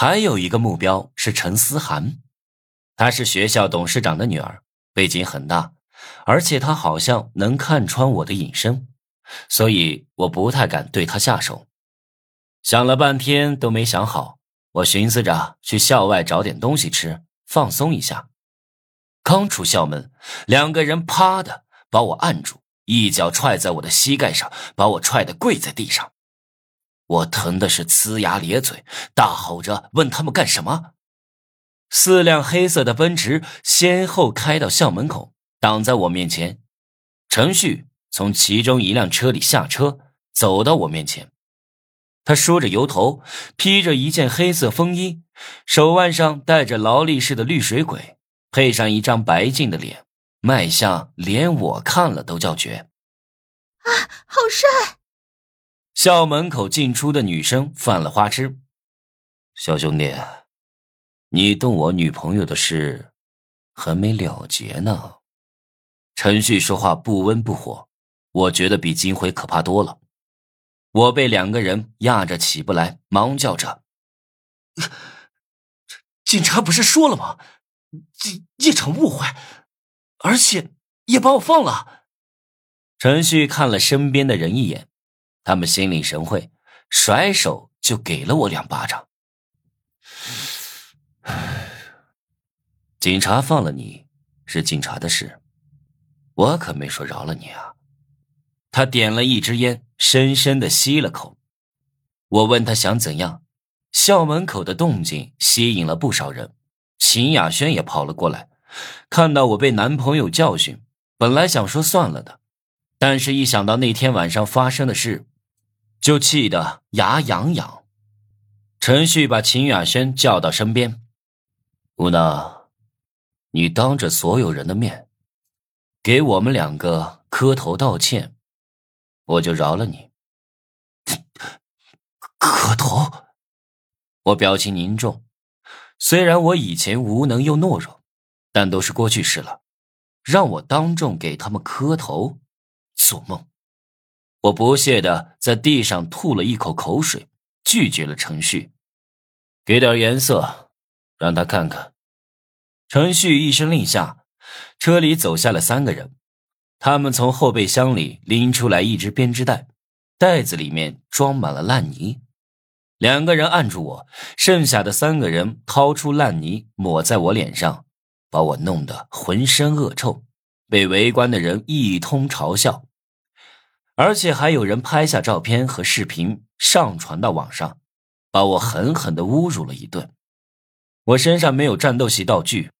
还有一个目标是陈思涵，她是学校董事长的女儿，背景很大，而且她好像能看穿我的隐身，所以我不太敢对她下手。想了半天都没想好，我寻思着去校外找点东西吃，放松一下。刚出校门，两个人啪的把我按住，一脚踹在我的膝盖上，把我踹得跪在地上。我疼的是呲牙咧嘴，大吼着问他们干什么。四辆黑色的奔驰先后开到校门口，挡在我面前。程旭从其中一辆车里下车，走到我面前。他梳着油头，披着一件黑色风衣，手腕上戴着劳力士的绿水鬼，配上一张白净的脸，卖相连我看了都叫绝。啊，好帅！校门口进出的女生犯了花痴。小兄弟，你动我女朋友的事还没了结呢。陈旭说话不温不火，我觉得比金辉可怕多了。我被两个人压着起不来，忙叫着：“警察不是说了吗？一一场误会，而且也把我放了。”陈旭看了身边的人一眼，他们心领神会，甩手就给了我两巴掌。警察放了你是警察的事，我可没说饶了你啊。他点了一支烟，深深的吸了口。我问他想怎样，校门口的动静吸引了不少人，秦雅轩也跑了过来。看到我被男朋友教训，本来想说算了的，但是一想到那天晚上发生的事，就气得牙痒痒。陈旭把秦雅轩叫到身边：“吴娜，你当着所有人的面，给我们两个磕头道歉。”我就饶了你。磕头，我表情凝重。虽然我以前无能又懦弱，但都是过去式了。让我当众给他们磕头，做梦！我不屑的在地上吐了一口口水，拒绝了程旭。给点颜色，让他看看。程旭一声令下，车里走下了三个人。他们从后备箱里拎出来一只编织袋，袋子里面装满了烂泥。两个人按住我，剩下的三个人掏出烂泥抹在我脸上，把我弄得浑身恶臭，被围观的人一通嘲笑，而且还有人拍下照片和视频上传到网上，把我狠狠的侮辱了一顿。我身上没有战斗系道具，